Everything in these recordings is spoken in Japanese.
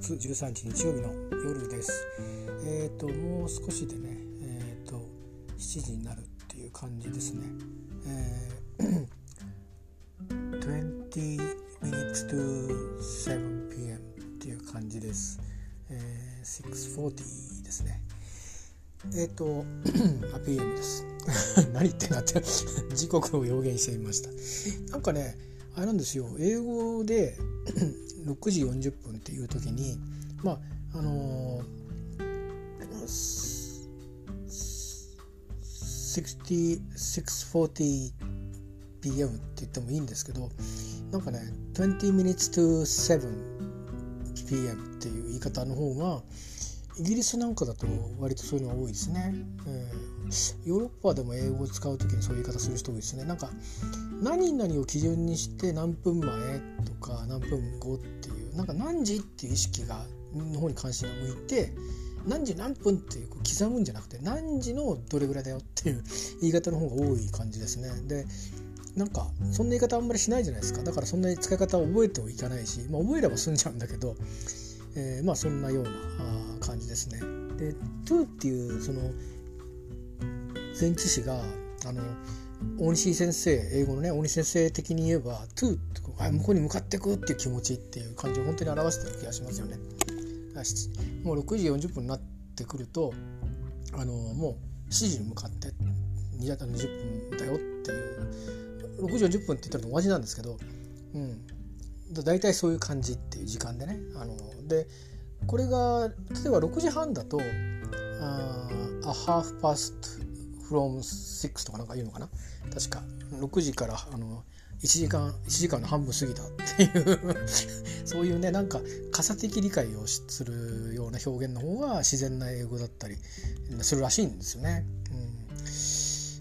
月13日日曜日の夜です。えっ、ー、ともう少しでね、えっ、ー、と7時になるっていう感じですね。えー、20 minutes to 7 p.m. っていう感じです。えー、640ですね。えっ、ー、と、PM です。何言ってんだって時刻を表現してみました。なんかね、あれなんですよ、英語で6時40分っていう時にまああのー、6640 PM って言ってもいいんですけどなんかね20 minutes to 7 PM っていう言い方の方がイギリスなんかだと割とそういうのが多いですね、えー、ヨーロッパでも英語を使う時にそういう言い方する人多いですね。なんか何々を基準にして何分前とか何分後っていうなんか何時っていう意識がの方に関心が向いて何時何分っていう刻むんじゃなくて何時のどれぐらいだよっていう 言い方の方が多い感じですね。でなんかそんな言い方あんまりしないじゃないですか。だからそんなに使い方を覚えてもいかないし、まあ、覚えれば済んじゃうんだけど、えー、まあそんなような感じですねで「to」っていうその前置詞があの大西先生英語のね大西先生的に言えば「to」向こうに向かっていくっていう気持ちっていう感じを本当に表してる気がしますよね。もう6時40分になってくるとあのもう7時に向かって20分だよっていう6時40分って言ったら同じなんですけど、うん、だ大体そういう感じっていう時間でねあのでこれが例えば6時半だと「あ a half past from 6」とかなんか言うのかな？確か。6時からあの1時間1時間の半分過ぎたっていう。そういうねなんか傘的理解をするような表現の方が自然な英語だったりするらしいんですよね。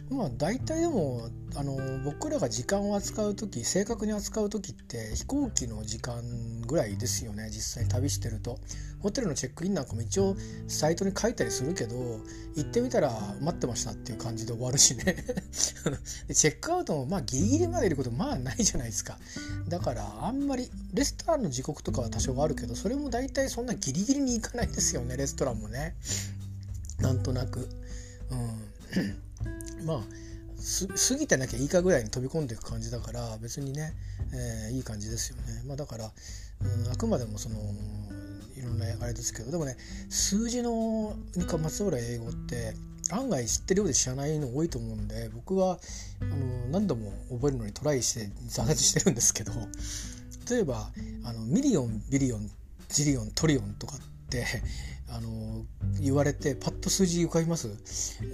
まあ大体でもあの僕らが時間を扱う時正確に扱う時って飛行機の時間ぐらいですよね実際に旅してると。ホテルのチェックインなんかも一応サイトに書いたりするけど行ってみたら待ってましたっていう感じで終わるしね。チェックアウトもまあギリギリまでいることまあないじゃないですか。だからあんまりレストランの時刻とかは多少あるけどそれも大体そんなギリギリに行かないですよねレストランもね。なんとなく。うん。まあ過ぎてなきゃいいかぐらいに飛び込んでいく感じだから別にね、えー、いい感じですよね。まあ、だから、うん、あくまでもそのいろんなあれですけどでもね数字のにまつわる英語って案外知ってるようで知らないの多いと思うんで僕はあの何度も覚えるのにトライして挫折してるんですけど例えばあの million billion zillion trillion とかってあの言われてパッと数字浮かびます？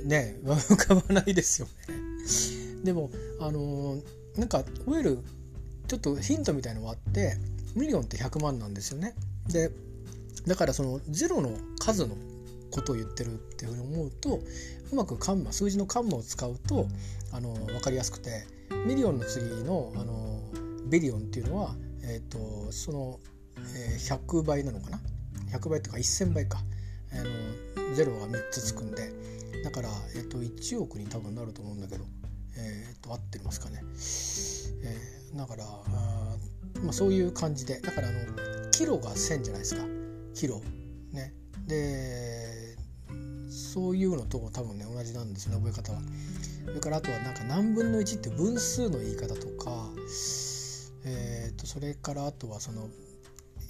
ね浮かばないですよね。でもあのなんか覚えるちょっとヒントみたいのがあって millionって100万なんですよね。でだからそのゼロの数のことを言ってるっていうふうに思うとうまくカンマ数字のカンマを使うとあの分かりやすくて millionの次のあの billion っていうのは、えーと、その、えー、100倍なのかな？100倍っていうか1000倍か。あのゼロが3つつくんで。だから、えーと、1億に多分なると思うんだけど、えーと、合ってますかね、えー、だからあ、まあ、そういう感じで。だからあのキロが1000じゃないですか。キロ。ね。でそういうのと多分ね同じなんですね覚え方は。それからあとはなんか何分の1って分数の言い方とか、えー、とそれからあとはその、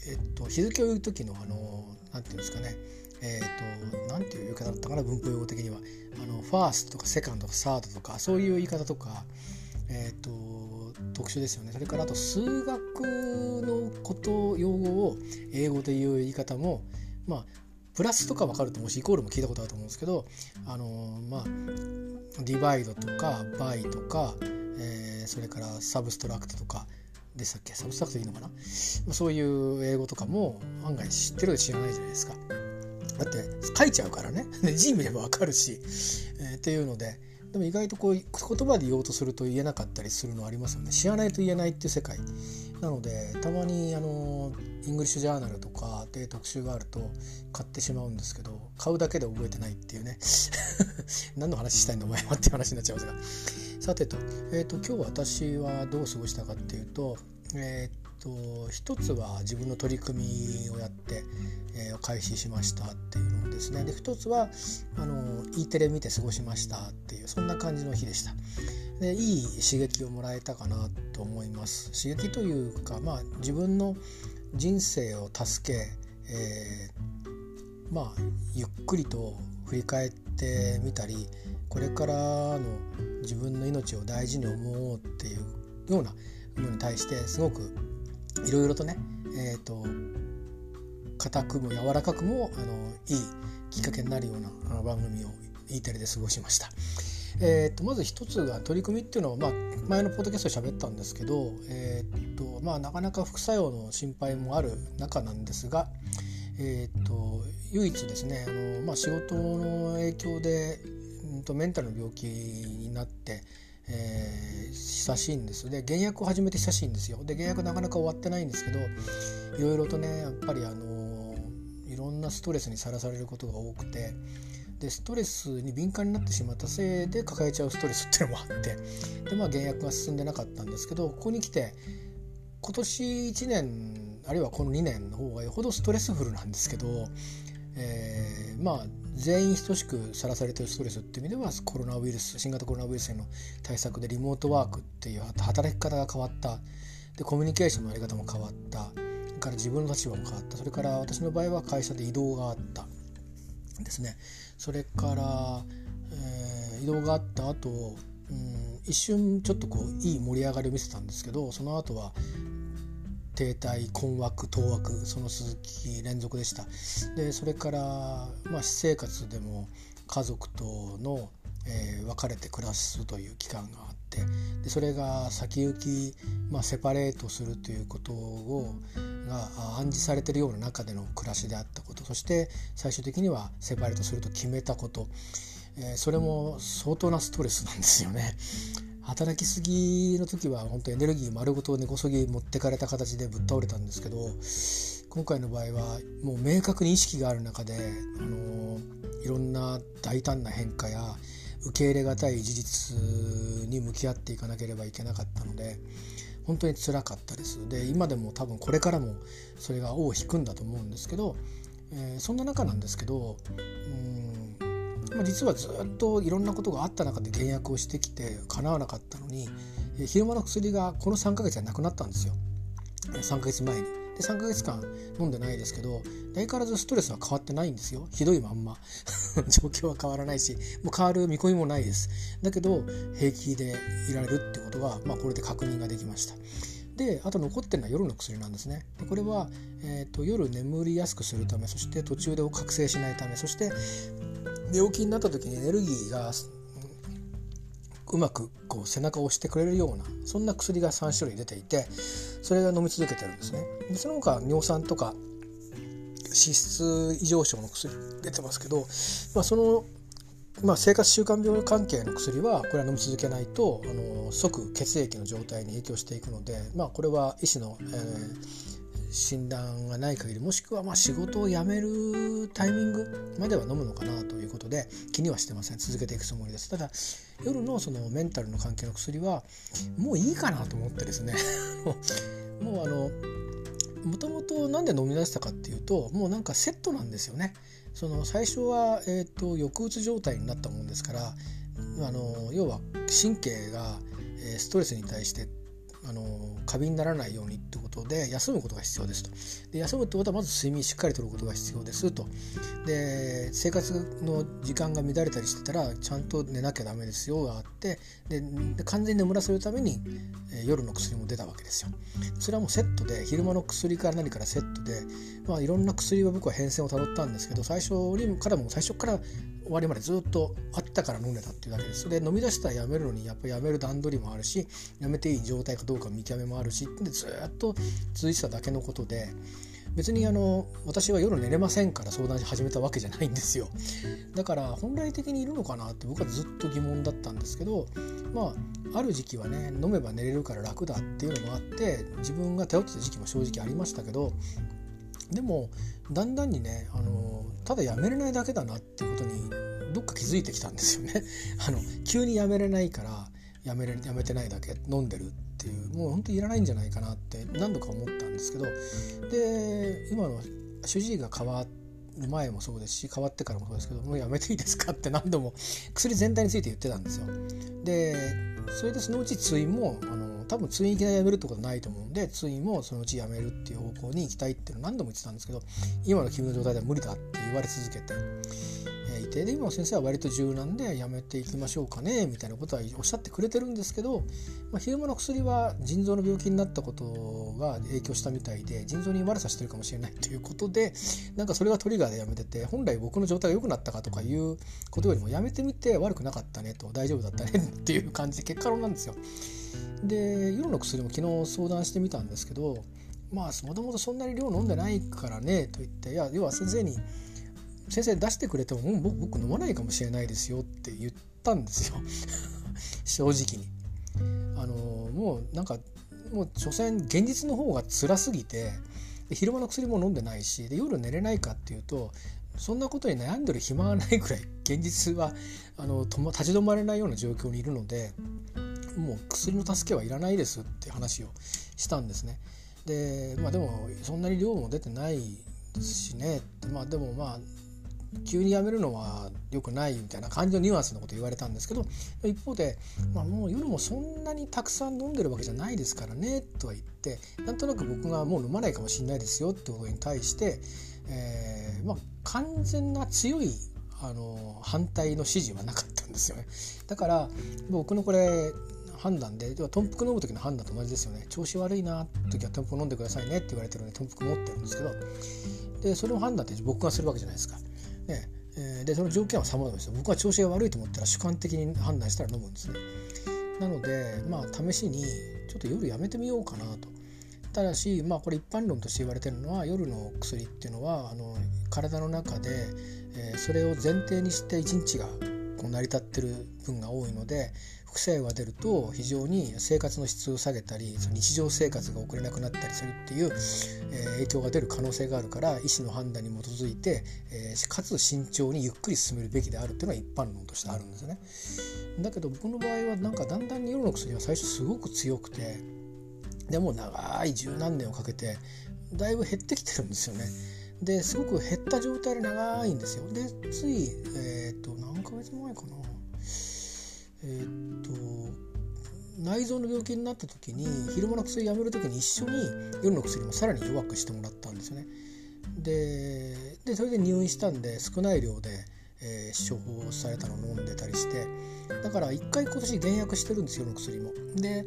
えー、と日付を言う時のあの何て言うんですかね。えっ、ー、と何ていう言い方だったかな文法用語的には。あの first とか second とかサードとかそういう言い方とかえっ、と特殊ですよね。それからあと数学のこと用語を英語で言う言い方もまあプラスとか分かるともしイコールも聞いたことあると思うんですけどあのまあ divide とか byとか、えー、それから substract とかでしたっけ？ substract いいのかな？そういう英語とかも案外知ってるで知らないじゃないですか。だって書いちゃうからね。字見れば分かるし、えー、っていうのででも意外とこう言葉で言おうとすると言えなかったりするのありますよね。知らないと言えないっていう世界。なのでたまにあのイングリッシュジャーナルとかで特集があると買ってしまうんですけど買うだけで覚えてないっていうね。何の話したいんだお前はって話になっちゃいますが。さてと,、えーと、今日私はどう過ごしたかっていうとえっ、ー、と一つは自分の取り組みをやって、えー、開始しましたっていうのですね。で一つはあの E テレ見て過ごしましたっていうそんな感じの日でした。でいい刺激をもらえたかなと思います。刺激というかまあ自分の人生を助け、えー、まあゆっくりと振り返ってみたりこれからの自分の命を大事に思おうっていうようなのに対してすごくいろいろとねえっ、ー、と硬くも柔らかくもあのいいきっかけになるような番組を E テレで過ごしました。えーと、まず一つが取り組みっていうのは、まあ、前のポッドキャストで喋ったんですけど、えーとまあ、なかなか副作用の心配もある中なんですが、えーと、唯一ですねあの、まあ、仕事の影響で、うん、とメンタルの病気になって、えー、久しいんですで原薬を始めて久しいんですよ。で原薬なかなか終わってないんですけどいろいろとねやっぱりあのいろんなストレスにさらされることが多くてでストレスに敏感になってしまったせいで抱えちゃうストレスっていうのもあってでまあ原薬が進んでなかったんですけどここに来て今年1年あるいはこの2年の方がよほどストレスフルなんですけど、えー、まあ全員等しくさらされてるストレスっていう意味ではコロナウイルス新型コロナウイルスへの対策でリモートワークっていう働き方が変わった。でコミュニケーションのやり方も変わった。それから自分の立場も変わった。それから私の場合は会社で移動があった。ですね。それから、えー、移動があった後、うん、一瞬ちょっとこういい盛り上がりを見せたんですけどその後は停滞困惑当惑その続き連続でした。でそれから、まあ、私生活でも家族との、えー、別れて暮らすという期間があってでそれが先行き、まあ、セパレートするということをが暗示されてるような中での暮らしであったこと。そして最終的にはセパレートすると決めたこと、えー、それも相当なストレスなんですよね。働きすぎの時は本当エネルギー丸ごと根こそぎ持ってかれた形でぶっ倒れたんですけど今回の場合はもう明確に意識がある中で、あのいろんな大胆な変化や受け入れがたい事実に向き合っていかなければいけなかったので本当につらかったです。で今でも多分これからもそれが尾を引くんだと思うんですけど、えー、そんな中なんですけどうんま、実はずっといろんなことがあった中で減薬をしてきて叶わなかったのに昼間の薬がこの3ヶ月でなくなったんですよ。3ヶ月前に。で3ヶ月間飲んでないですけど相変わらずストレスは変わってないんですよ。ひどいまんま。状況は変わらないしもう変わる見込みもないです。だけど平気でいられるってことは、まあ、これで確認ができました。であと残ってるのは夜の薬なんですね。でこれは、えーと、夜眠りやすくするためそして途中で覚醒しないためそして寝起きになった時にエネルギーがうまくこう背中を押してくれるようなそんな薬が3種類出ていてそれが飲み続けてるんですね。でその他尿酸とか脂質異常症の薬出てますけど、まあ、その、まあ、生活習慣病関係の薬はこれは飲み続けないとあの即血液の状態に影響していくので、まあ、これは医師の、えー診断がない限りもしくはまあ仕事を辞めるタイミングまでは飲むのかなということで気にはしてません。続けていくつもりです。ただ夜のそのメンタルの関係の薬はもういいかなと思ってですね。もうあのもともと何で飲み出したかっていうともうなんかセットなんですよね。その最初は、えーと、抑うつ状態になったもんですからあの要は神経が、えストレスに対してあの過敏にならないようにってことで休むことが必要ですと。で休むってことはまず睡眠しっかりとることが必要ですと。で生活の時間が乱れたりしてたらちゃんと寝なきゃダメですよがあってで完全に眠らせるために、えー、夜の薬も出たわけですよ。それはもうセットで昼間の薬から何からセットで、まあ、いろんな薬は僕は変遷をたどったんですけど最初にからも最初から終わりまでずっとあったから飲んでたっていうだけです。で飲み出したらやめるのにやっぱりやめる段取りもあるしやめていい状態かどうか見極めもあるしでずっと続いてただけのことで別にあの私は夜寝れませんから相談し始めたわけじゃないんですよだから本来的にいるのかなって僕はずっと疑問だったんですけどまあある時期はね飲めば寝れるから楽だっていうのもあって自分が頼ってた時期も正直ありましたけどでもだんだんにねあのただやめれないだけだなっていうことにどっか気づいてきたんですよね。あの急にやめれないからやめれやめてないだけ飲んでるっていうもう本当にいらないんじゃないかなって何度か思ったんですけどで今の主治医が変わる前もそうですし変わってからもそうですけどもうやめていいですかって何度も薬全体について言ってたんですよ。でそれでそのうち通院もあの多分通院いきなりやめるってことはないと思うんで通院もそのうちやめるっていう方向に行きたいっていうのを何度も言ってたんですけど今の君の状態では無理だって言われ続けてで今の先生は割と柔軟でやめていきましょうかねみたいなことはおっしゃってくれてるんですけど、まあ、昼間の薬は腎臓の病気になったことが影響したみたいで腎臓に悪さしてるかもしれないということでなんかそれがトリガーでやめてて本来僕の状態が良くなったかとかいうことよりもやめてみて悪くなかったねと大丈夫だったねっていう感じで結果論なんですよ。で夜の薬も昨日相談してみたんですけどまあもともとそんなに量飲んでないからねと言っていや要は先生に先生出してくれても、うん、僕僕飲まないかもしれないですよって言ったんですよ 正直に。あのもうなんかもう所詮現実の方が辛すぎて昼間の薬も飲んでないしで夜寝れないかっていうとそんなことに悩んでる暇がないくらい現実はあの立ち止まれないような状況にいるのでもう薬の助けはいらないですって話をしたんですね。でまあでもそんなに量も出てないですしねまあでもまあ急にやめるのは良くないみたいな感じのニュアンスのこと言われたんですけど一方で、まあ、もう夜もそんなにたくさん飲んでるわけじゃないですからねとは言ってなんとなく僕がもう飲まないかもしれないですよってことに対して、えーまあ、完全な強いあの反対の支持はなかったんですよね。だから僕のこれ判断で要は豚腹飲む時の判断と同じですよね調子悪いなって時は豚腹飲んでくださいねって言われてるので豚腹持ってるんですけどでそれを判断って僕がするわけじゃないですか。ねえー、でその条件は様々ですよ。僕は調子が悪いと思ったら主観的に判断したら飲むんですね。なのでまあ試しにちょっと夜やめてみようかなと。ただしまあこれ一般論として言われてるのは夜の薬っていうのはあの体の中で、えー、それを前提にして一日がこう成り立ってる分が多いので副作用が出ると非常に生活の質を下げたりその日常生活が送れなくなったりするっていう、えー、影響が出る可能性があるから医師の判断に基づいて、えー、かつ慎重にゆっくり進めるべきであるっていうのは一般論としてあるんですよね。だけど僕の場合はなんかだんだん夜の薬は最初すごく強くてでも長い十何年をかけてだいぶ減ってきてるんですよね。ですごく減った状態で長いんですよ。でつい、えー、っと何ヶ月前かなえー、っと内臓の病気になった時に昼間の薬やめる時に一緒に夜の薬もさらに弱くしてもらったんですよね。ででそれで入院したんで少ない量で、えー、処方されたのを飲んでたりしてだから1回今年減薬してるんですよ夜の薬も。で、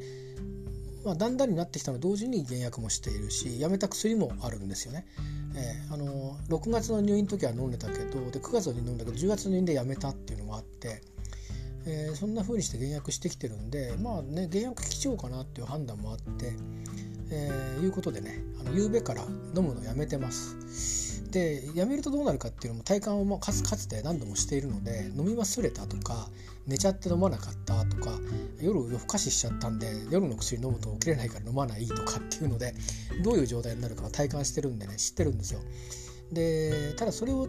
まあ、だんだんになってきたの同時に減薬もしているしやめた薬もあるんですよね。えー、あの6月の入院の時は飲んでたけどで9月に飲んだけど10月の入院でやめたっていうのもあって。えー、そんな風にして減薬してきてるんでまあね減薬貴重かなっていう判断もあって、えー、いうことでねあの夕べから飲むのやめてます。でやめるとどうなるかっていうのも体感をかつかつて何度もしているので飲み忘れたとか寝ちゃって飲まなかったとか夜夜更かししちゃったんで夜の薬飲むと起きれないから飲まないとかっていうのでどういう状態になるかは体感してるんでね知ってるんですよ。でただそれを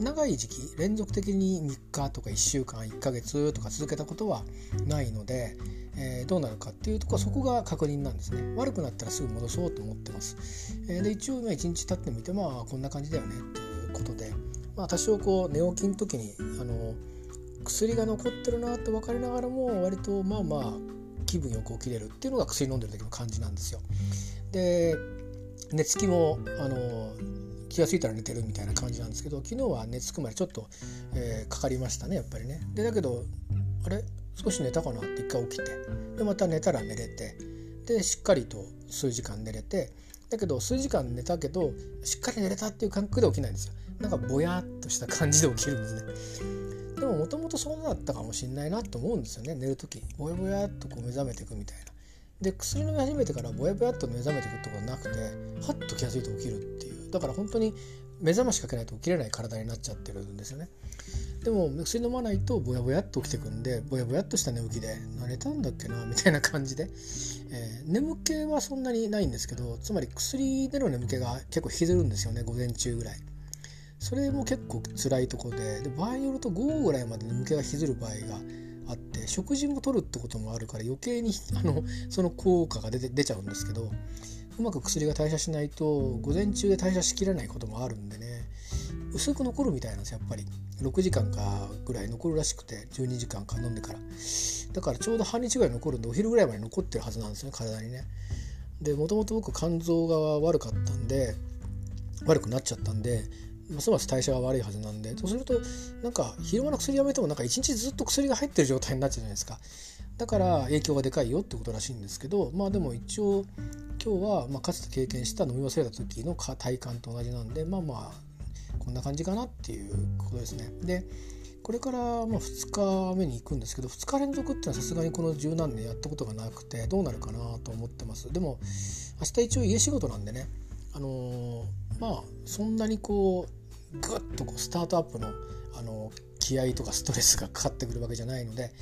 長い時期連続的に3日とか1週間1ヶ月とか続けたことはないので、えー、どうなるかっていうところそこが確認なんですね。悪くなったらすぐ戻そうと思ってます、えー、で一応今1日経ってみてまあこんな感じだよねっていうことで、まあ、多少こう寝起きの時にあの薬が残ってるなって分かりながらも割とまあまあ気分よく起きれるっていうのが薬飲んでる時の感じなんですよ。で寝つきもあの気が付いたら寝てるみたいな感じなんですけど昨日は寝つくまでちょっと、えー、かかりましたねやっぱりね。でだけどあれ？少し寝たかなって一回起きてでまた寝たら寝れてでしっかりと数時間寝れてだけど数時間寝たけどしっかり寝れたっていう感覚で起きないんですよ。なんかぼやっとした感じで起きるんですね。でももともとそうだったかもしれないなと思うんですよね寝る時ぼやぼやっとこう目覚めていくみたいな。で薬飲み始めてからぼやぼやっと目覚めていくってことなくてはっと気が付いて起きるっていうだから本当に目覚ましかけないと起きれない体になっちゃってるんですよね。でも薬飲まないとぼやぼやっと起きてくんでぼやぼやっとした寝起きで寝たんだっけなみたいな感じで、えー、眠気はそんなにないんですけどつまり薬での眠気が結構引きずるんですよね午前中ぐらい。それも結構辛いとこでで場合によると午後ぐらいまで眠気が引きずる場合があって食事も取るってこともあるから余計にあのその効果が出て出ちゃうんですけどうまく薬が代謝しないと午前中で代謝しきれないこともあるんでね薄く残るみたいなんですやっぱり。6時間かぐらい残るらしくて12時間か飲んでから。だからちょうど半日ぐらい残るんでお昼ぐらいまで残ってるはずなんですね体にね。でもともと僕肝臓が悪かったんで悪くなっちゃったんでますます代謝が悪いはずなんでそうするとなんか昼間の薬やめてもなんか一日ずっと薬が入ってる状態になっちゃうじゃないですか。だから影響がでかいよってことらしいんですけどまあでも一応今日はまあかつて経験した飲み忘れた時の体感と同じなんでまあまあこんな感じかなっていうことですね。でこれからまあ2日目に行くんですけど2日連続っていうのはさすがにこの十何年やったことがなくてどうなるかなと思ってます。でも明日一応家仕事なんでねあのー、まあそんなにこうグッとこうスタートアップの、あの、気合とかストレスがかかってくるわけじゃないので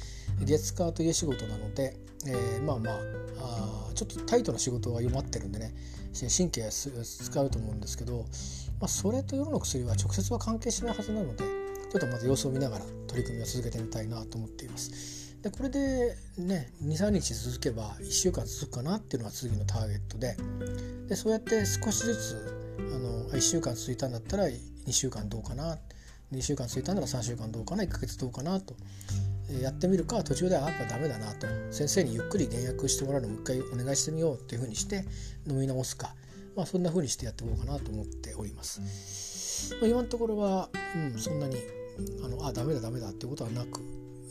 月火と家仕事なので、えー、まあまああちょっとタイトな仕事が弱ってるんでね神経使うと思うんですけど、まあ、それと夜の薬は直接は関係しないはずなのでちょっとまず様子を見ながら取り組みを続けてみたいなと思っています。でこれでね23日続けば1週間続くかなっていうのが次のターゲットででそうやって少しずつあの1週間続いたんだったら2週間どうかな2週間続いたなら3週間どうかな1ヶ月どうかなとえやってみるか途中ではやっぱダメだなと先生にゆっくり減薬してもらうのをもう一回お願いしてみようっていうふうにして飲み直すか、まあ、そんなふうにしてやっていこうかなと思っております。まあ、今のところは、うん、そんなにあのあダメだダメだっていうことはなく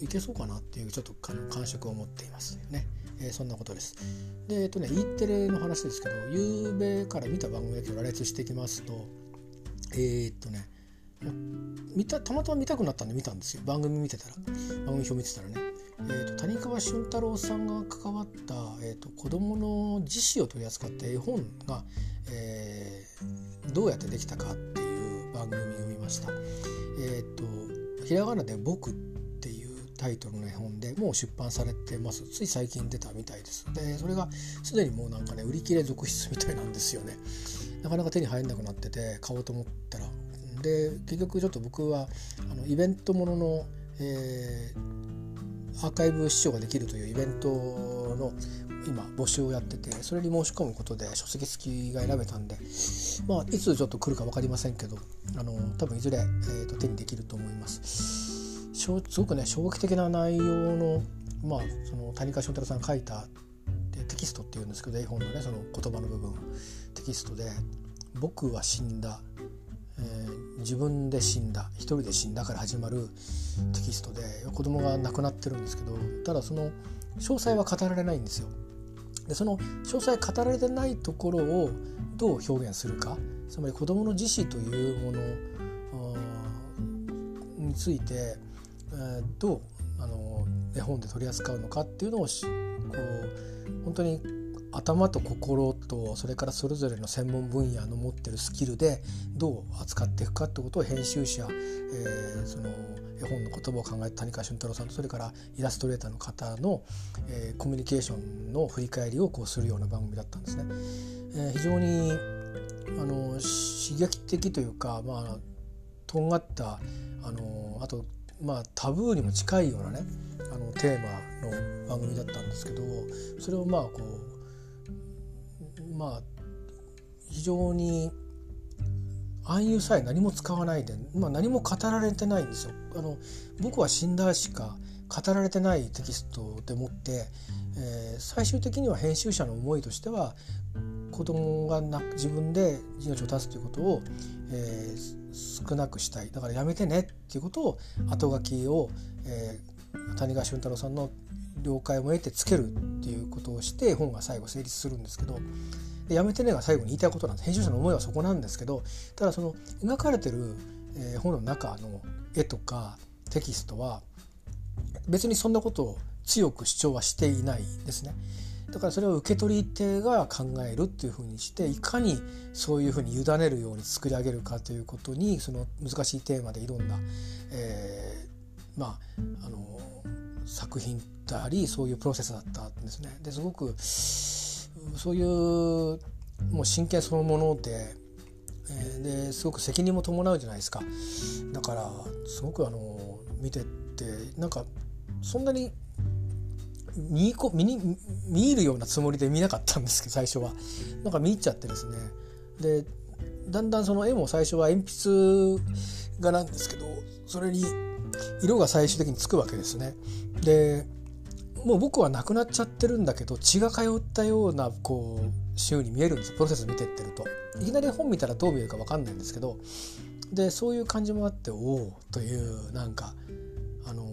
いけそうかなっていうちょっと感触を持っていますね。えー、そんなことです。でえっとね E テレの話ですけど夕べから見た番組だけ羅列していきますとえー、っとね見たたまたま見たくなったんで見たんですよ。番組見てたら。番組表見てたらね、えーと、谷川俊太郎さんが関わった、えーと、子どもの自死を取り扱った絵本が、えー、どうやってできたかっていう番組を見ました。えーと、ひらがなで「僕」っていうタイトルの絵本でもう出版されてます。つい最近出たみたいです。でそれがすでにもうなんかね売り切れ続出みたいなんですよね。なかなか手に入んなくなってて買おうと思ったらで結局ちょっと僕はあのイベントものの、えー、アーカイブ視聴ができるというイベントの今募集をやっててそれに申し込むことで書籍付きが選べたんで、まあ、いつちょっと来るか分かりませんけどあの多分いずれ、えーと、手にできると思います。すごくね衝撃的な内容の,、まあ、その谷川俊太郎さんが書いたテキストっていうんですけど絵本のねその言葉の部分テキストで「僕は死んだえー、自分で死んだ一人で死んだから始まるテキストで子供が亡くなってるんですけどただその詳細は語られないんですよ。でその詳細語られてないところをどう表現するかつまり子供の自死というものについて、えー、どうあの絵本で取り扱うのかっていうのをこう本当に頭と心とそれからそれぞれの専門分野の持ってるスキルでどう扱っていくかってことを編集者、えー、その絵本の言葉を考えた谷川俊太郎さんとそれからイラストレーターの方の、えー、コミュニケーションの振り返りをこうするような番組だったんですね。えー、非常にあの刺激的というか、まあ、とんがったあのあとまあ、タブーにも近いようなねあのテーマの番組だったんですけどそれをまあこうまあ非常に暗喩さえ何も使わないで、まあ、何も語られてないんですよ。あの僕は死んだしか語られてないテキストでもって、えー、最終的には編集者の思いとしては子供がな自分で命を絶つということを、えー、少なくしたいだからやめてねっていうことを後書きを、えー、谷川俊太郎さんの了解を得てつけるっていうことをして本が最後成立するんですけどでやめてねが最後に言いたいことなんです編集者の思いはそこなんですけどただその描かれてる、えー、本の中の絵とかテキストは別にそんなことを強く主張はしていないですね。だからそれを受け取り手が考えるっていうふうにしていかにそういうふうに委ねるように作り上げるかということにその難しいテーマで挑んだ、えー、まああの作品でありそういうプロセスだったんですね。ですごくそういうもう真剣そのもので,、えー、ですごく責任も伴うじゃないですか。だからすごくあの見ててなんかそんなに見見に見入るようなつもりで見なかったんですけど最初はなんか見入っちゃってですねでだんだんその絵も最初は鉛筆画なんですけどそれに色が最終的につくわけですね。でもう僕はなくなっちゃってるんだけど血が通ったようなこう週に見えるんです。プロセス見てってると。いきなり本見たらどう見えるか分かんないんですけどでそういう感じもあっておおというなんかあの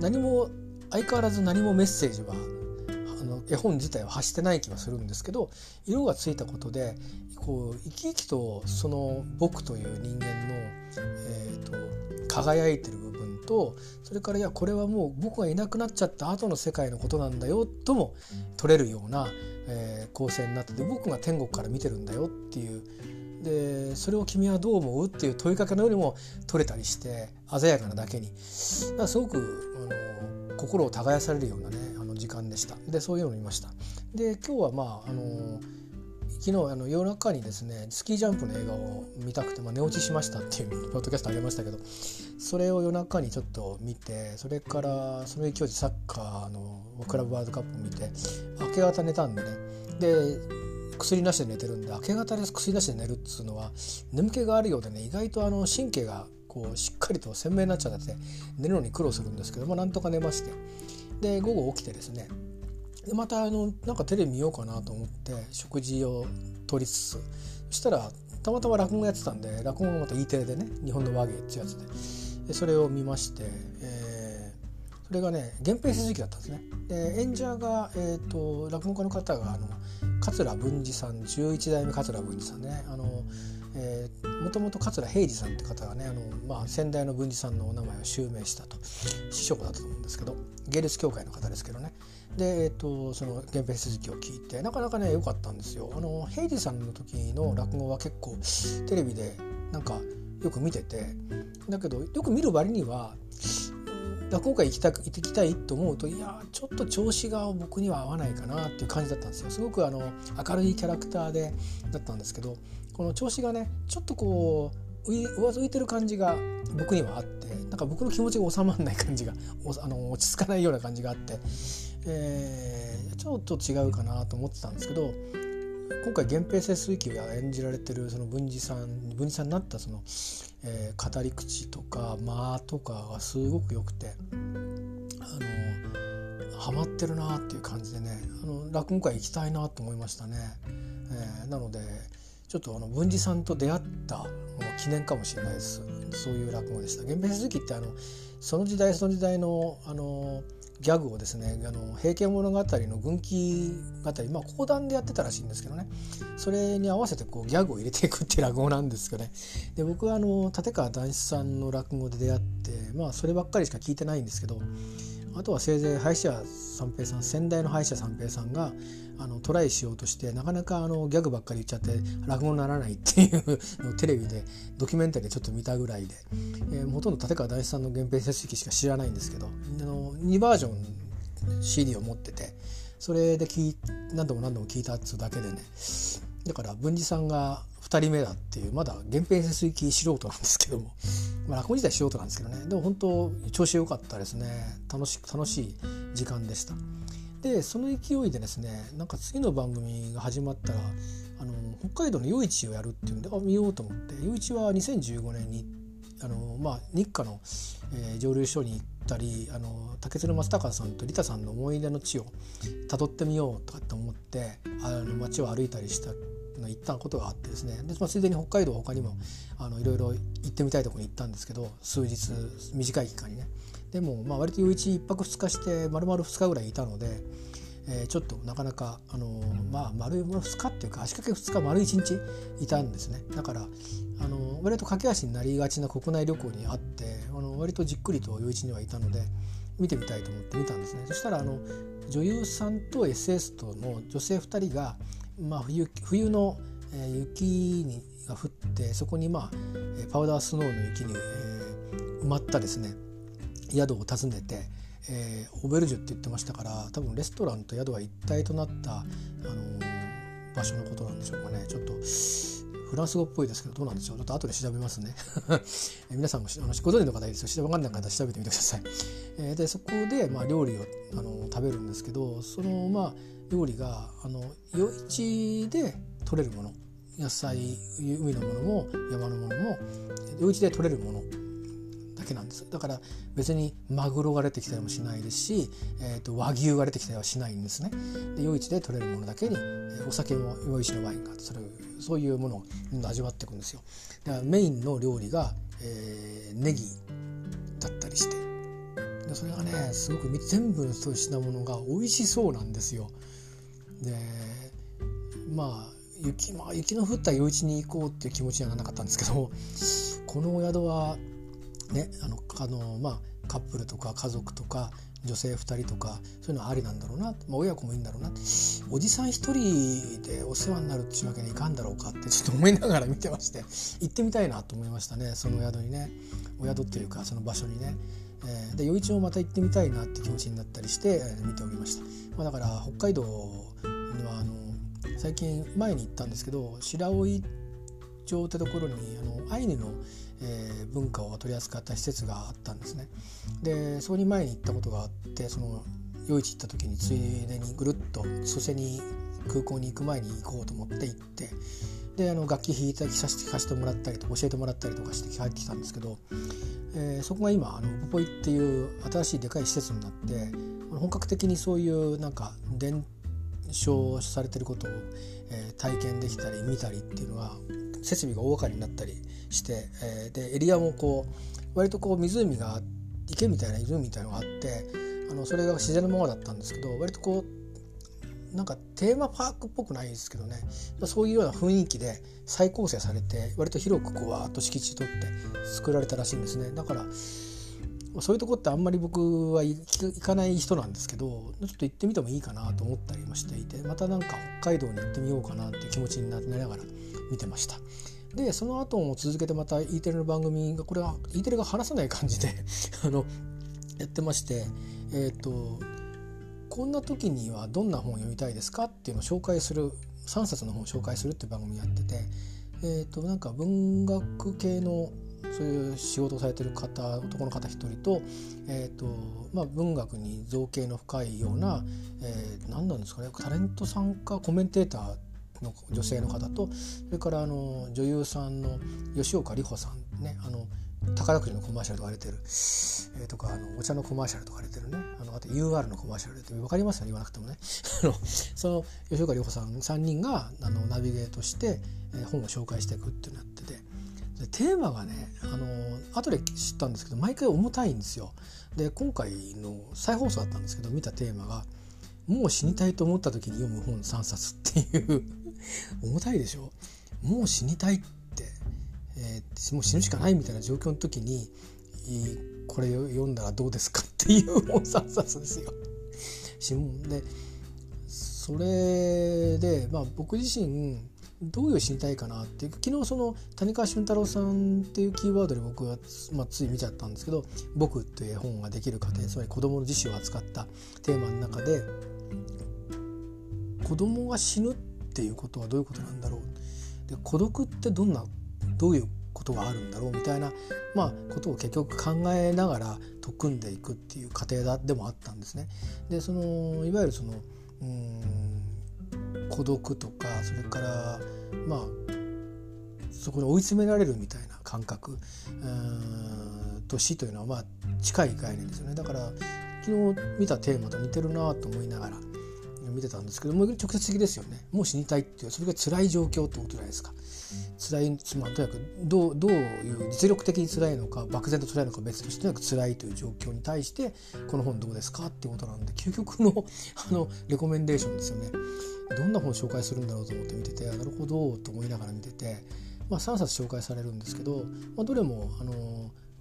何も相変わらず何もメッセージはあの絵本自体は発してない気はするんですけど色がついたことでこう生き生きとその僕という人間の、えーと、輝いてる部分とそれからいやこれはもう僕がいなくなっちゃった後の世界のことなんだよとも取れるような、えー、構成になってて僕が天国から見てるんだよっていう。でそれを君はどう思う？っていう問いかけのようにも取れたりして鮮やかなだけに。すごくあの心を耕されるようなねあの時間でした。でそういうのを見ました。で今日はまああの昨日あの夜中にですねスキージャンプの映画を見たくて、まあ、寝落ちしましたっていうポッドキャストあげましたけどそれを夜中にちょっと見てそれからその勢いでサッカーのクラブワールドカップ見て明け方寝たんでね。で薬なしで寝てるんで明け方で薬なしで寝るっつうのは眠気があるようでね意外とあの神経がこうしっかりと鮮明になっちゃって寝るのに苦労するんですけどもなんとか寝まして。で午後起きてですねでまたあのなんかテレビ見ようかなと思って食事をとりつつそしたらたまたま落語やってたんで落語がまた E テレでね日本の和芸ってやつで。でそれを見まして、えー、それがね源平鈴木だったんですね。で演者が、えーと、落語家の方があの桂文治さん11代目桂文治さんね。あのえ、もともと桂平治さんって方がねあの、まあ、先代の文治さんのお名前を襲名したと師匠だったと思うんですけど芸術協会の方ですけどね。で、えーと、その源平鈴木を聞いてなかなかね良かったんですよ。あの平治さんの時の落語は結構テレビでなんかよく見ててだけどよく見る割には落語会行きたく行ってきたいと思うといやちょっと調子が僕には合わないかなっていう感じだったんですよすごくあの明るいキャラクターでだったんですけどこの調子がねちょっとこう上ずいてる感じが僕にはあってなんか僕の気持ちが収まらない感じがあの落ち着かないような感じがあって、えー、ちょっと違うかなと思ってたんですけど今回源平盛水を演じられてるその文治さん文治さんになったその、えー、語り口とか間とかがすごく良くてあのハマってるなっていう感じでねあの落語会行きたいなと思いましたね。えー、なのでちょっとあの文治さんと出会った記念かもしれないですそういう落語でした源平鈴木ってあのその時代その時代のあのギャグをですね「あの平家物語」の軍記語まあ講談でやってたらしいんですけどね。それに合わせてこうギャグを入れていくっていう落語なんですけどね。で僕はあの立川談志さんの落語で出会ってまあそればっかりしか聞いてないんですけどあとはせいぜい歯医者三平さん先代の歯医者三平さんがあのトライしようとしてなかなかあのギャグばっかり言っちゃって落語にならないっていうのをテレビでドキュメンタリーでちょっと見たぐらいで、えー、ほとんど立川大志さんの源平説式しか知らないんですけどあの2バージョン CD を持っててそれで聞何度も何度も聞いたっつうだけでねだから文治さんが2人目だっていうまだ源平節水器素人なんですけども、まあ、落語自体素人なんですけどねでも本当調子良かったですね楽し楽しい時間でした。でその勢いでですねなんか次の番組が始まったらあの北海道の夜市をやるっていうんであ見ようと思って夜市は2015年にあの、まあ、日課の、えー、蒸留所に行ったりあの竹鶴松隆さんとリタさんの思い出の地をたどってみようとかって思ってあの街を歩いたりしたの行ったことがあってですねで、まあ、ついでに北海道他にもあのいろいろ行ってみたいところに行ったんですけど数日短い期間にね。でもまあ割と余一1泊2日して丸々2日ぐらいいたので、えー、ちょっとなかなか、あのー、まあ丸2日っていうか足掛け2日丸1日いたんですね。だから、あのー、割と駆け足になりがちな国内旅行にあってあの割とじっくりと余一にはいたので見てみたいと思って見たんですね。そしたらあの女優さんと SS との女性2人が、まあ冬、冬の、雪にが降ってそこに、まあ、パウダースノーの雪に、えー、埋まったですね。宿を訪ねて、えー、オベルジュって言ってましたから多分レストランと宿が一体となった、あのー、場所のことなんでしょうかね。ちょっとフランス語っぽいですけどどうなんでしょう。ちょっと後で調べますね。皆さんもあのご存知の方いいですよ分かんない方調べてみてください、えー、でそこで、まあ、料理をあの食べるんですけどそのまあ料理があの余市で取れるもの野菜海のものも山のものも余市で取れるものだけなんです。だから別にマグロが出てきたりもしないですし、えーと、和牛が出てきたりはしないんですね。で余市で取れるものだけにお酒も余市のワインがそれそういうものを味わっていくんですよ。だからメインの料理が、えー、ネギだったりして。でそれがねすごく全部の品物が美味しそうなんですよ。でまあ雪,、まあ、雪の降った夜市に行こうっていう気持ちにはならなかったんですけどこのお宿はねあのあの、まあ、カップルとか家族とか女性2人とかそういうのはありなんだろうな、まあ、親子もいいんだろうな。おじさん1人でお世話になるっていうわけにいかんだろうかってちょっと思いながら見てまして行ってみたいなと思いましたねその宿にね。お宿っていうかその場所にね。え、で余市もまた行ってみたいなって気持ちになったりして、え、見ておりました、まあ、だから北海道はあの最近前に行ったんですけど白老町ってところにあのアイヌの、えー、文化を取り扱った施設があったんですね。でそこに前に行ったことがあってその夜市行った時についでにぐるっと蘇生に空港に行く前に行こうと思って行ってであの楽器弾いたり聴かせてもらったりと教えてもらったりとかして帰ってきたんですけど、えー、そこが今あのポポイっていう新しいでかい施設になって本格的にそういうなんか伝承されてることを、えー、体験できたり見たりっていうのは設備が大掛かりになったりして、えー、でエリアもこう割とこう湖が池みたいな湖みたいなのがあってあのそれが自然のままだったんですけど割とこうなんかテーマパークっぽくないですけどね。そういうような雰囲気で再構成されて割と広くこうわーっと敷地取って作られたらしいんですね。だからそういうとこってあんまり僕は行かない人なんですけどちょっと行ってみてもいいかなと思ったりもしていてまたなんか北海道に行ってみようかなっていう気持ちになりながら見てました。でその後も続けてまた E テレの番組がこれは E テレが話さない感じで あのやってましてえっ、ー、とこんな時にはどんな本を読みたいですかっていうのを紹介する3冊の本を紹介するっていう番組やっててえっ、ー、となんか文学系のそういう仕事をされてる方男の方一人と,、えーとまあ、文学に造形の深いような、えー、何なんですかねタレントさんかコメンテーターの女性の方とそれからあの女優さんの吉岡里帆さんねあの宝くじのコマーシャルとか出てる、えー、とかあのお茶のコマーシャルとか出てるねあのあと UR のコマーシャル出てる分かります？よね言わなくてもね。その吉岡里帆さん3人があのナビゲートして、えー、本を紹介していくっていうのやっててテーマがねあの後で知ったんですけど毎回重たいんですよ。で今回の再放送だったんですけど見たテーマが「もう死にたいと思った時に読む本3冊」っていう 重たいでしょ？もう死にたいって、えー、もう死ぬしかないみたいな状況の時にこれ読んだらどうですかっていう本3冊ですよ。でそれで、まあ、僕自身どういう死にたいかなっていう昨日その谷川俊太郎さんっていうキーワードで僕は、まあ、つい見ちゃったんですけど「僕」という絵本ができる過程つまり子供の自死を扱ったテーマの中で子供が死ぬっていうことはどういうことなんだろうで孤独ってどんなどういうことがあるんだろうみたいな、まあ、ことを結局考えながら取っ組んでいくっていう過程だでもあったんですね。でそのいわゆるそのうん孤独とかそれからまあそこに追い詰められるみたいな感覚と死というのはまあ近い概念ですよね。だから昨日見たテーマと似てるなと思いながら見てたんですけどもう直接的ですよね。もう死にたいっていうそれが辛い状況ってことじゃないですか。辛い、まあ、とにかくどうどういう実力的に辛いのか漠然と辛いのか別としてとにかく辛いという状況に対してこの本どうですか？っていうことなんで究極の あのレコメンデーションですよね。どんな本を紹介するんだろうと思って見ててなるほどと思いながら見てて、まあ、3冊紹介されるんですけど、まあ、どれもあの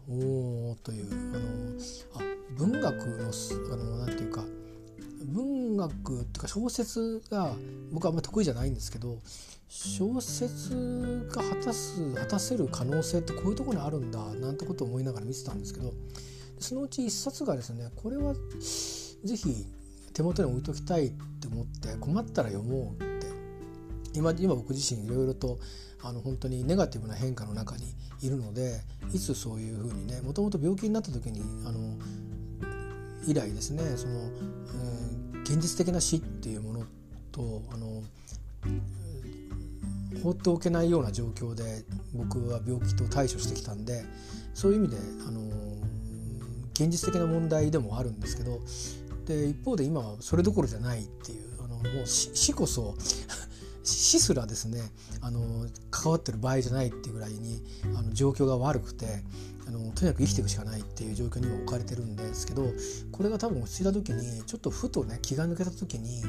おーというあのあ文学のあのなんていうか文学っていうか小説が僕はあんまり得意じゃないんですけど小説が果たす果たせる可能性ってこういうとこにあるんだなんてことを思いながら見てたんですけどそのうち一冊がですねこれは是非手元に置いときたいって思って困ったら読もうって今今僕自身いろいろとあの本当にネガティブな変化の中にいるのでいつそういうふうにねもともと病気になった時にあの以来ですねその、えー、現実的な死っていうものとあの放っておけないような状況で僕は病気と対処してきたんでそういう意味であの現実的な問題でもあるんですけどで一方で今はそれどころじゃないっていうあのもう死こそ 死すらですねあの関わってる場合じゃないっていうぐらいにあの状況が悪くてあのとにかく生きていくしかないっていう状況にも置かれてるんですけどこれが多分落ち着いた時にちょっとふとね気が抜けた時に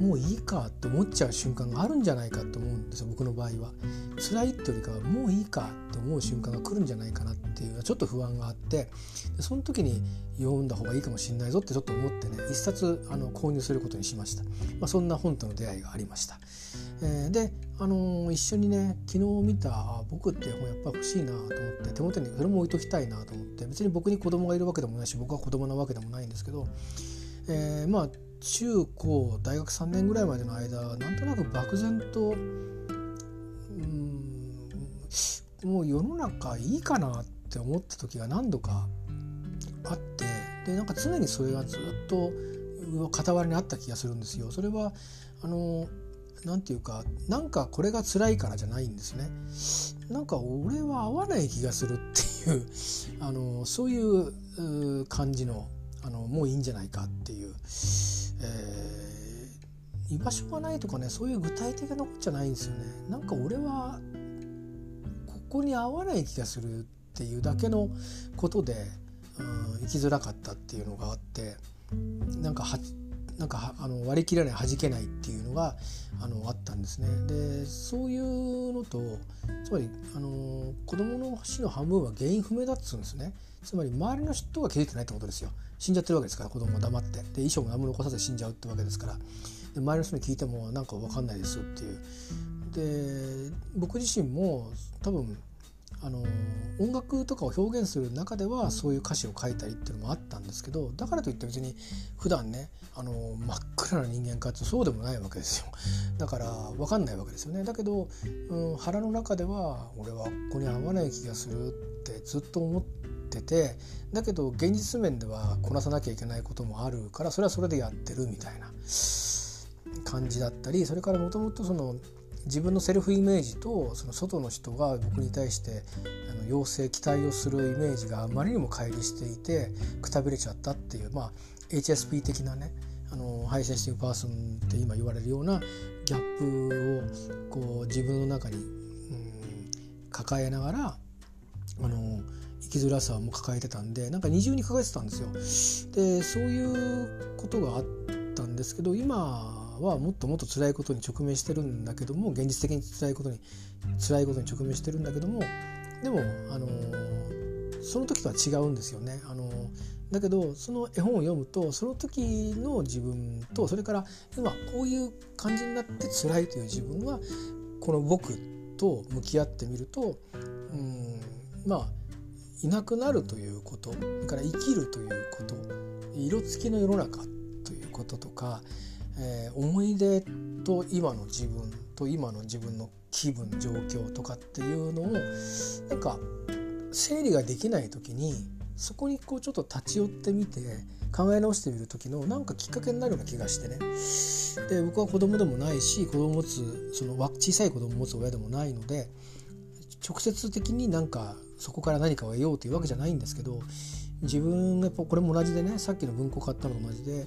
もういいかって思っちゃう瞬間があるんじゃないかと思うんですよ僕の場合は。辛いってよりかはもういいかって思う瞬間が来るんじゃないかなっていうちょっと不安があってその時に読んだ方がいいかもしれないぞってちょっと思ってね一冊あの購入することにしました、まあ、そんな本との出会いがありました。えー、で、あのー、一緒にね昨日見た「僕って本やっぱ欲しいなと思って手元にそれも置いときたいなと思って別に僕に子供がいるわけでもないし僕は子供なわけでもないんですけど、えー、まあ中高大学3年ぐらいまでの間なんとなく漠然とうんもう世の中いいかなって思った時が何度かあってでなんか常にそれがずっと傍らにあった気がするんですよ。それはあの何て言うかなんかこれが辛いからじゃないんですね。なんか俺は合わない気がするっていうあのそういう感じのあのもういいんじゃないかっていう。えー、居場所がないとかねそういう具体的なことじゃないんですよねなんか俺はここに合わない気がするっていうだけのことで、うん、生きづらかったっていうのがあってなんかはなんかあの割り切れない弾けないっていうのがあのあったんですね。でそういうのとつまりあの子供の死の半分は原因不明だっつうんですね。つまり周りの人が気づいてないってことですよ。死んじゃってるわけですから子供は黙って。で遺書も何も残さず死んじゃうってわけですから。で周りの人に聞いてもなんか分かんないですよっていう。で僕自身も多分あの音楽とかを表現する中ではそういう歌詞を書いたりっていうのもあったんですけどだからといって別に普段ねあの真っ暗な人間かってそうでもないわけですよ。だから分かんないわけですよね。だけど、うん、腹の中では俺はここに合わない気がするってずっと思ってててだけど現実面ではこなさなきゃいけないこともあるからそれはそれでやってるみたいな感じだったりそれからもともとその自分のセルフイメージとその外の人が僕に対してあの要請期待をするイメージがあまりにも乖離していてくたびれちゃったっていう、まあ、HSP 的なねあの high sensitive person って今言われるようなギャップをこう自分の中に、うん、抱えながらあの生きづらさも抱えてたんでなんか二重に抱えてたんですよ。でそういうことがあったんですけど今はもっともっと辛いことに直面してるんだけども現実的に辛いことに辛いことに直面してるんだけどもでも、あの、その時とは違うんですよね。あの、だけどその絵本を読むとその時の自分とそれから今こういう感じになって辛いという自分はこの僕と向き合ってみるとうんまあいなくなるということそれから生きるということ色付きの世の中ということとかえー、思い出と今の自分と今の自分の気分状況とかっていうのをなんか整理ができない時にそこにこうちょっと立ち寄ってみて考え直してみる時のなんかきっかけになるような気がしてね。で僕は子供でもないし子供持つその小さい子供持つ親でもないので直接的になんかそこから何かを得ようというわけじゃないんですけど自分がやっぱこれも同じでねさっきの文庫買ったのと同じで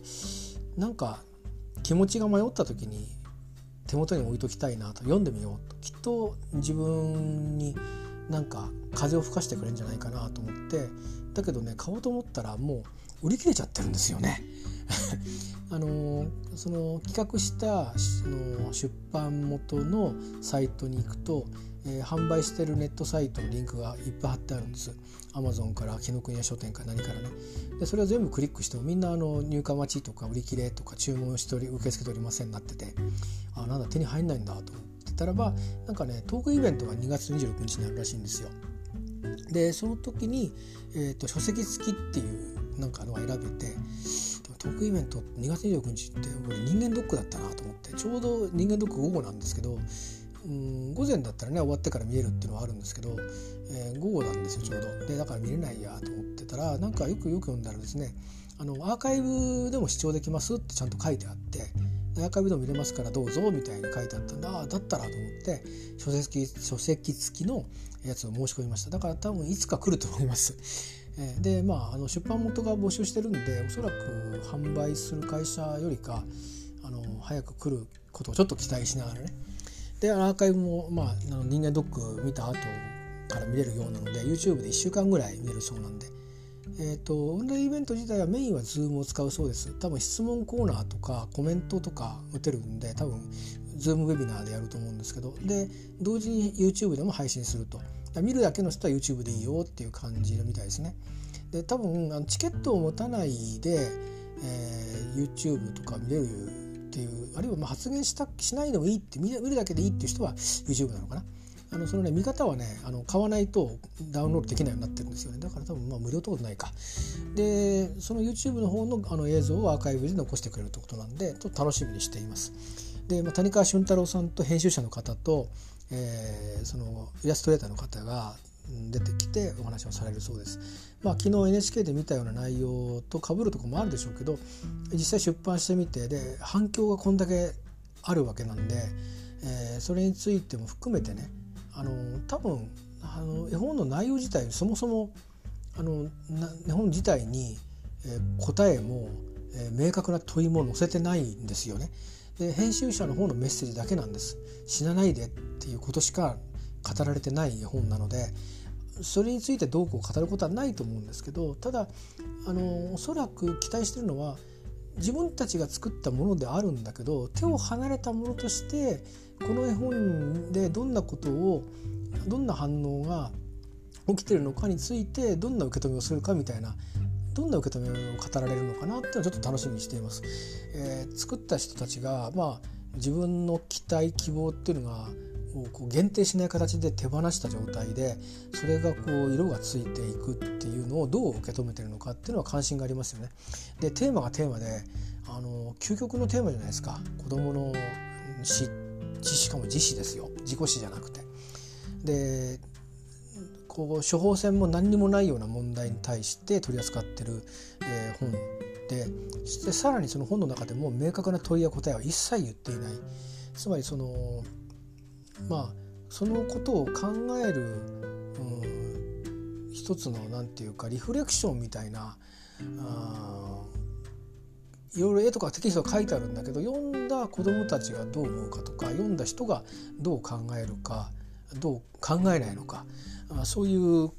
なんか気持ちが迷った時に手元に置いときたいなと読んでみようときっと自分になんか風を吹かしてくれるんじゃないかなと思ってだけどね買おうと思ったらもう売り切れちゃってるんですよね。あのその企画したその出版元のサイトに行くとえー、販売してるネットサイトのリンクがいっぱい貼ってあるんです。アマゾンから紀ノ国屋書店か何からね。でそれを全部クリックしてもみんなあの入荷待ちとか売り切れとか注文しており受け付けておりませんになっててあなんだ手に入んないんだと思ってたらばなんかねトークイベントが2月26日にあるらしいんですよ。でその時に、えーと、書籍付きっていうなんかのが選べてトークイベント2月29日って俺人間ドックだったなと思ってちょうど人間ドック午後なんですけどうん午前だったらね終わってから見えるっていうのはあるんですけど、えー、午後なんですよちょうど。でだから見れないやと思ってたらなんかよくよく読んだらですねあのアーカイブでも視聴できますってちゃんと書いてあってアーカイブでも見れますからどうぞみたいに書いてあったんだだったらと思って書籍書籍付きのやつを申し込みました。だから多分いつか来ると思います。でまああの出版元が募集してるんでおそらく販売する会社よりかあの早く来ることをちょっと期待しながらねでアーカイブも、まあ、人間ドック見た後から見れるようなので YouTube で1週間ぐらい見れるそうなんで。えーと、オンラインイベント自体はメインは Zoom を使うそうです。多分質問コーナーとかコメントとか打てるんで多分 Zoom ウェビナーでやると思うんですけど。で同時に YouTube でも配信すると。見るだけの人は YouTube でいいよっていう感じみたいですね。で多分あのチケットを持たないで、えー、YouTube とか見れるっていうあるいはまあ発言したしないでもいいって見るだけでいいっていう人は YouTube なのかな。あのそのね見方はねあの買わないとダウンロードできないようになってるんですよね。だから多分まあ無料ってことないか。でその YouTube の方のあの映像をアーカイブで残してくれるってことなんでちょっと楽しみにしています。で、まあ、谷川俊太郎さんと編集者の方と、えー、そのイラストレーターの方が出てきてお話をされるそうです。まあ、昨日 NHK で見たような内容とかぶるとこもあるでしょうけど実際出版してみてで反響がこんだけあるわけなんで、えー、それについても含めてねあの多分あの絵本の内容自体そもそもあの絵本自体に、えー、答えも、えー、明確な問いも載せてないんですよね。で編集者の方のメッセージだけなんです。死なないでっていうことしか語られてない絵本なのでそれについてどうこう語ることはないと思うんですけどただあのおそらく期待してるのは自分たちが作ったものであるんだけど手を離れたものとしてこの絵本でどんなことをどんな反応が起きてるのかについてどんな受け止めをするかみたいなどんな受け止めを語られるのかなっていうのはちょっと楽しみにしています。えー、作った人たちがまあ自分の期待希望っていうのがこう限定しない形で手放した状態でそれがこう色がついていくっていうのをどう受け止めてるのかっていうのは関心がありますよね。でテーマがテーマであの究極のテーマじゃないですか子どもの死しかも自死ですよ自己死じゃなくて。でこう処方箋も何にもないような問題に対して取り扱ってる、えー、本でそしてさらにその本の中でも明確な問いや答えは一切言っていないつまりそのまあそのことを考える、うん、一つの何て言うかリフレクションみたいないろいろ絵とかテキストが書いてあるんだけど読んだ子どもたちがどう思うかとか読んだ人がどう考えるかどう考えないのかあそういう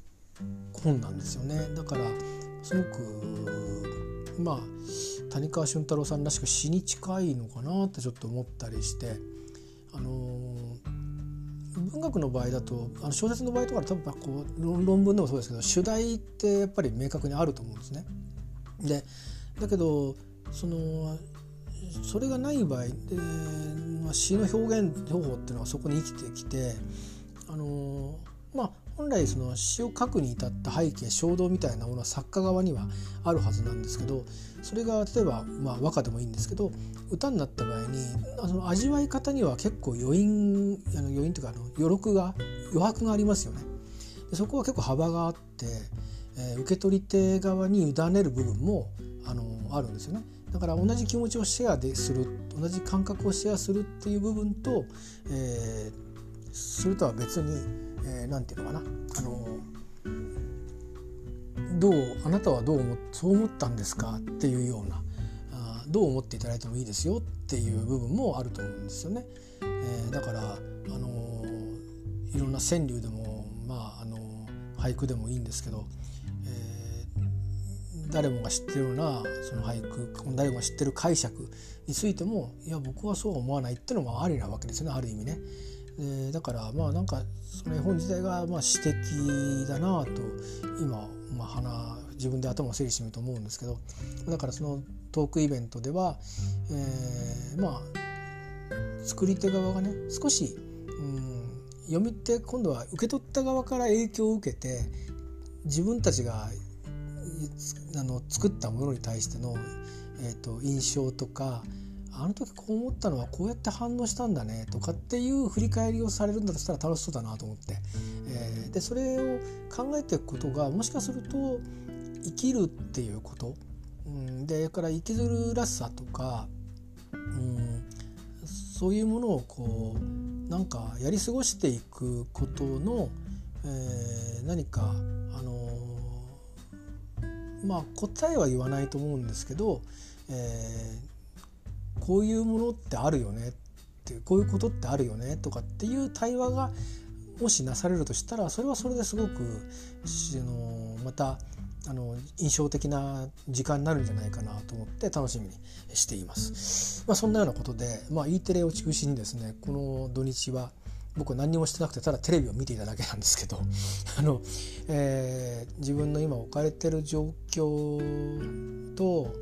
本なんですよね。だからすごくまあ谷川俊太郎さんらしく詩に近いのかなってちょっと思ったりしてあのー文学の場合だとあの小説の場合とか多分こう論文でもそうですけど主題ってやっぱり明確にあると思うんですね。でだけどそのそれがない場合で、まあ、詩の表現方法っていうのはそこに生きてきてあのまあ本来その詩を書くに至った背景衝動みたいなものは作家側にはあるはずなんですけどそれが例えば、まあ、和歌でもいいんですけど歌になった場合にあの味わい方には結構余韻あの余韻というかあの余力が余白がありますよね。でそこは結構幅があって、えー、受け取り手側に委ねる部分もあのあるんですよね。だから同じ気持ちをシェアでする同じ感覚をシェアするっていう部分と、えー、それとは別に何、えー、て言うのかなあのどうあなたはどう思そう思ったんですかっていうようなあどう思っていただいてもいいですよっていう部分もあると思うんですよね。えー、だから、あのー、いろんな川柳でも、まああのー、俳句でもいいんですけど、えー、誰もが知ってるようなその俳句誰もが知ってる解釈についてもいや僕はそう思わないっていうのもありなわけですよねある意味ね。えだからまあなんかその絵本自体がまあ詩的だなと今まあ、花自分で頭を整理してみると思うんですけどだからそのトークイベントでは、えー、まあ作り手側がね少し、うん、読み手今度は受け取った側から影響を受けて自分たちがあの作ったものに対しての、えーと、印象とかあの時こう思ったのはこうやって反応したんだねとかっていう振り返りをされるんだとしたら楽しそうだなと思って、えー、でそれを考えていくことがもしかすると生きるっていうこと、うん、でから生きづるらしさとか、うん、そういうものをこうなんかやり過ごしていくことの、えー、何かあのまあ答えは言わないと思うんですけど、えー、こういうものってあるよねってこういうことってあるよねとかっていう対話がもしなされるとしたらそれはそれですごくあのまたあの印象的な時間になるんじゃないかなと思って楽しみにしています。まあ、そんなようなことで、まあ、E テレを中心にですねこの土日は僕は何もしてなくてただテレビを見ていただけなんですけど あの、えー、自分の今置かれてる状況と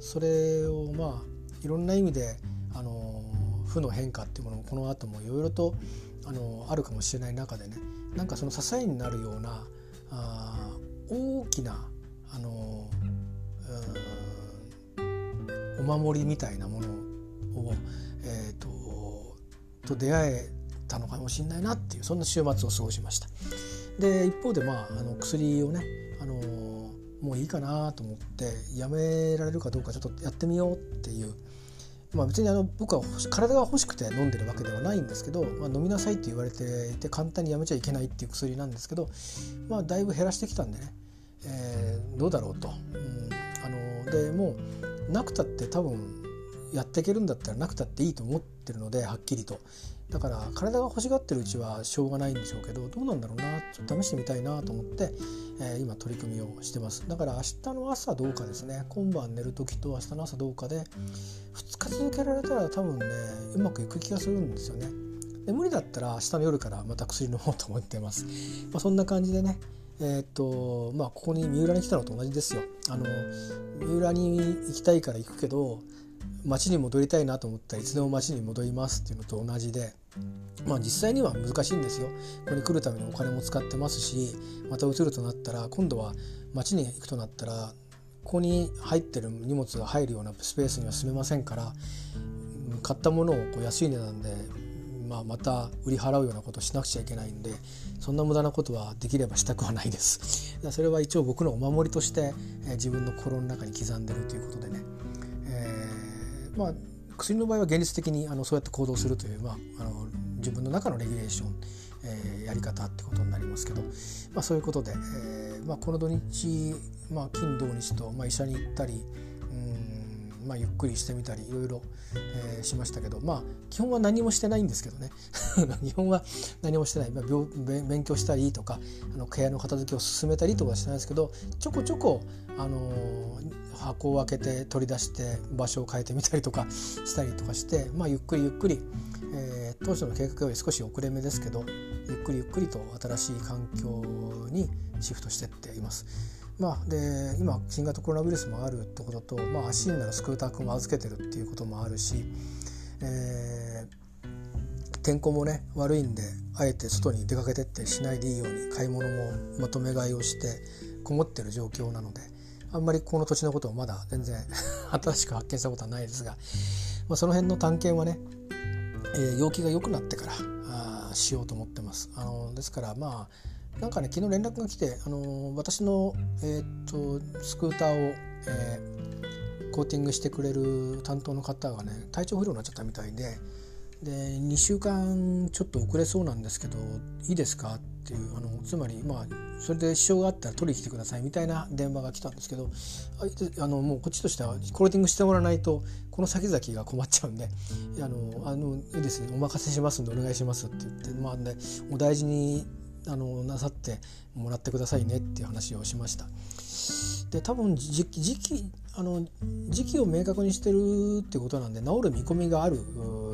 それをまあいろんな意味であの負の変化っていうものもこの後もいろいろとあのあるかもしれない中でねなんかその支えになるようなあ大きなあのお守りみたいなものを、えーと、と出会えたのかもしれないなっていうそんな週末を過ごしました。で一方でまああの薬をねあのもういいかなと思ってやめられるかどうかちょっとやってみようっていう。まあ、別にあの僕は体が欲しくて飲んでるわけではないんですけど、まあ、飲みなさいって言われていて簡単にやめちゃいけないっていう薬なんですけど、まあ、だいぶ減らしてきたんでね、えー、どうだろうと。うん、あのでもうなくたって多分やっていけるんだったらなくたっていいと思ってるのではっきりと。だから体が欲しがってるうちはしょうがないんでしょうけどどうなんだろうな。ちょっと試してみたいなと思って、えー、今取り組みをしてます。だから明日の朝どうかですね。今晩寝る時と明日の朝どうかで2日続けられたら多分ねうまくいく気がするんですよね。で無理だったら明日の夜からまた薬飲もうと思ってます、まあ、そんな感じでねえー、っとまあここに三浦に来たのと同じですよ。あの三浦に行きたいから行くけど町に戻りたいなと思ったらいつでも町に戻りますっていうのと同じで。まあ実際には難しいんですよ。ここに来るためにお金も使ってますしまた移るとなったら今度は町に行くとなったらここに入ってる荷物が入るようなスペースには住めませんから買ったものをこう安い値段でまあ、また売り払うようなことをしなくちゃいけないんでそんな無駄なことはできればしたくはないです。それは一応僕のお守りとして、自分の心の中に刻んでるということでね、まあ薬の場合は現実的にあのそうやって行動するという、まあ、あの自分の中のレギュレーション、えー、やり方ってことになりますけど、まあ、そういうことで、えーまあ、この土日、まあ、金土日と、まあ、医者に行ったりまあ、ゆっくりしてみたりいろいろ、えー、しましたけどまあ基本は何もしてないんですけどね 基本は何もしてない、まあ、勉強したりとかあの部屋の片付けを進めたりとかしてないですけどちょこちょこ、あのー、箱を開けて取り出して場所を変えてみたりとか したりとかして、まあ、ゆっくりゆっくり、えー、当初の計画より少し遅れ目ですけどゆっくりゆっくりと新しい環境にシフトしてっています。まあ、で今新型コロナウイルスもあるってことと、まあ、足になるスクーター君も預けてるっていうこともあるし、えー、天候もね悪いんであえて外に出かけてってしないでいいように買い物もまとめ買いをしてこもってる状況なのであんまりこの土地のことをまだ全然 新しく発見したことはないですが、まあ、その辺の探検はね、えー、陽気が良くなってからあしようと思ってます。あのですからまあなんかね昨日連絡が来て、あの私の、えーと、スクーターを、えー、コーティングしてくれる担当の方がね体調不良になっちゃったみたいでで2週間ちょっと遅れそうなんですけどいいですかっていうあのつまりまあそれで支障があったら取りに来てくださいみたいな電話が来たんですけどあのもうこっちとしてはコーティングしてもらわないとこの先々が困っちゃうんで「あのあのいいですお任せしますんでお願いします」って言ってまあでお大事にあのなさってもらってくださいねっていう話をしました。で多分時期あの時期を明確にしてるってことなんで治る見込みがある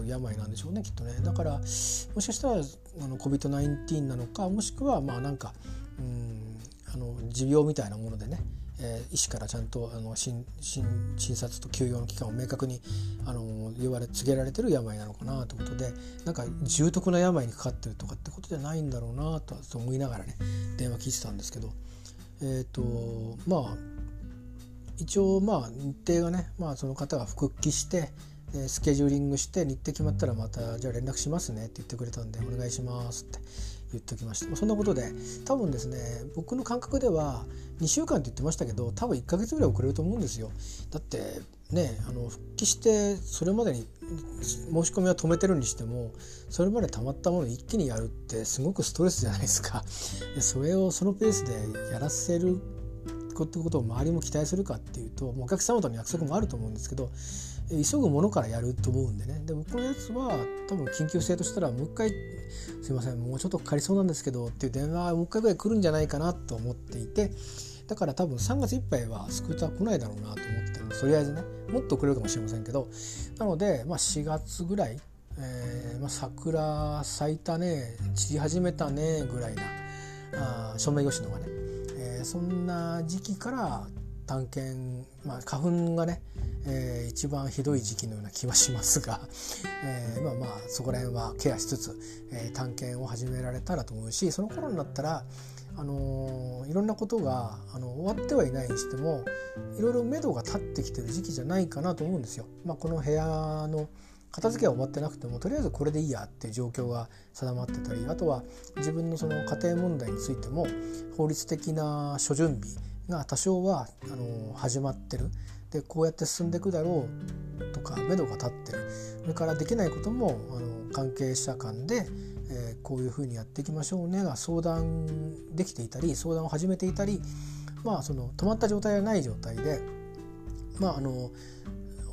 病なんでしょうねきっとねだからもしかしたらあの COVID-19 なのかもしくはまあなんかうんあの持病みたいなものでねえー、医師からちゃんとあの診察と休養の期間を明確にあの言われ告げられてる病なのかなということでなんか重篤な病にかかってるとかってことじゃないんだろうなと思いながらね電話聞いてたんですけどえっ、ー、とまあ一応まあ日程がね、まあ、その方が復帰してスケジューリングして日程決まったらまたじゃあ連絡しますねって言ってくれたんでお願いしますって。言っておきました。そんなことで多分ですね僕の感覚では2週間って言ってましたけど多分1ヶ月ぐらい遅れると思うんですよ。だってねあの復帰してそれまでに申し込みは止めてるにしてもそれまでたまったものを一気にやるってすごくストレスじゃないですか。それをそのペースでやらせるってことを周りも期待するかっていうとお客様との約束もあると思うんですけど急ぐものからやると思うんでね。で僕のやつは多分緊急性としたらもう一回「すいませんもうちょっとかかりそうなんですけど」っていう電話がもう一回ぐらい来るんじゃないかなと思っていて。だから多分3月いっぱいはスクーター来ないだろうなと思ってる。とりあえずねもっと遅れるかもしれませんけど。なので、まあ、4月ぐらい、えーまあ、桜咲いたね散り始めたねぐらいなあソメイヨシノがね、えー、そんな時期から探検、まあ、花粉がね、えー、一番ひどい時期のような気はしますが、えー、まあまあそこら辺はケアしつつ、えー、探検を始められたらと思うしその頃になったら、あのー、いろんなことがあの終わってはいないにしてもいろいろ目処が立ってきてる時期じゃないかなと思うんですよ。まあ、この部屋の片付けは終わってなくてもとりあえずこれでいいやっていう状況が定まってたりあとは自分のその家庭問題についても法律的な諸準備が多少はあの始まってる。でこうやって進んでいくだろうとか目処が立ってる。それからできないこともあの関係者間で、えー、こういうふうにやっていきましょうねが相談できていたり相談を始めていたりまあその止まった状態がない状態でまああの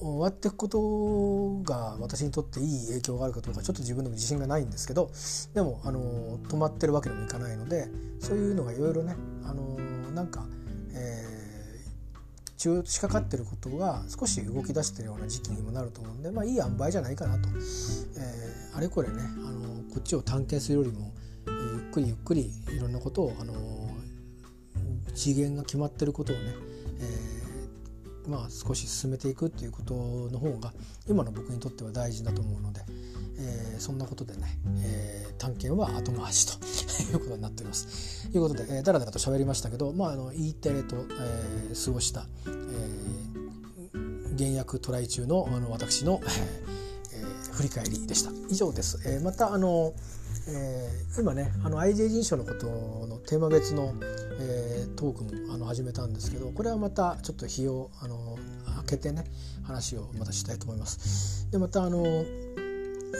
終わっていくことが私にとっていい影響があるかどうかちょっと自分でも自信がないんですけどでもあの止まってるわけにもいかないのでそういうのがいろいろねあのなんかえ中仕掛かってることが少し動き出してるような時期にもなると思うんでまあいい塩梅じゃないかなと、えー、あれこれねあのこっちを探検するよりも、えー、ゆっくりゆっくりいろんなことをあの次元が決まってることをね、えー、まあ少し進めていくっていうことの方が今の僕にとっては大事だと思うので、えー、そんなことでね、えー、探検は後回しということになっております。ということで、えー、だらだらと喋りましたけど、まあ、あの E テレと、えー、過ごした、えー、現役トライ中のあの私の、えー、振り返りでした。以上です。えー、またあのえー、今ねあの IJ 人種のことのテーマ別の、えー、トークもあの始めたんですけどこれはまたちょっと日をあの開けてね話をまたしたいと思います。でまたあのえ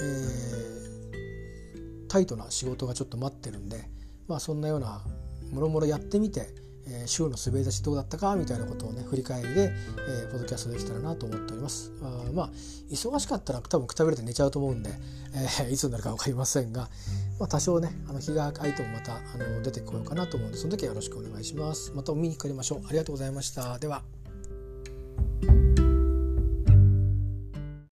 ー、タイトな仕事がちょっと待ってるんで、まあ、そんなようなもろもろやってみて、えー、週の滑り出しどうだったかみたいなことをね振り返りで、えー、ポッドキャストできたらなと思っております。あまあ忙しかったら多分くたびれて寝ちゃうと思うんで、えー、いつになるか分かりませんが、まあ、多少ねあの日が空いてもまたあの出てこようかなと思うんでその時はよろしくお願いします。またお見にかかりましょう。ありがとうございました。では。